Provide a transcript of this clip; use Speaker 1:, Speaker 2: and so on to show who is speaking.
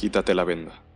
Speaker 1: quítate la venda.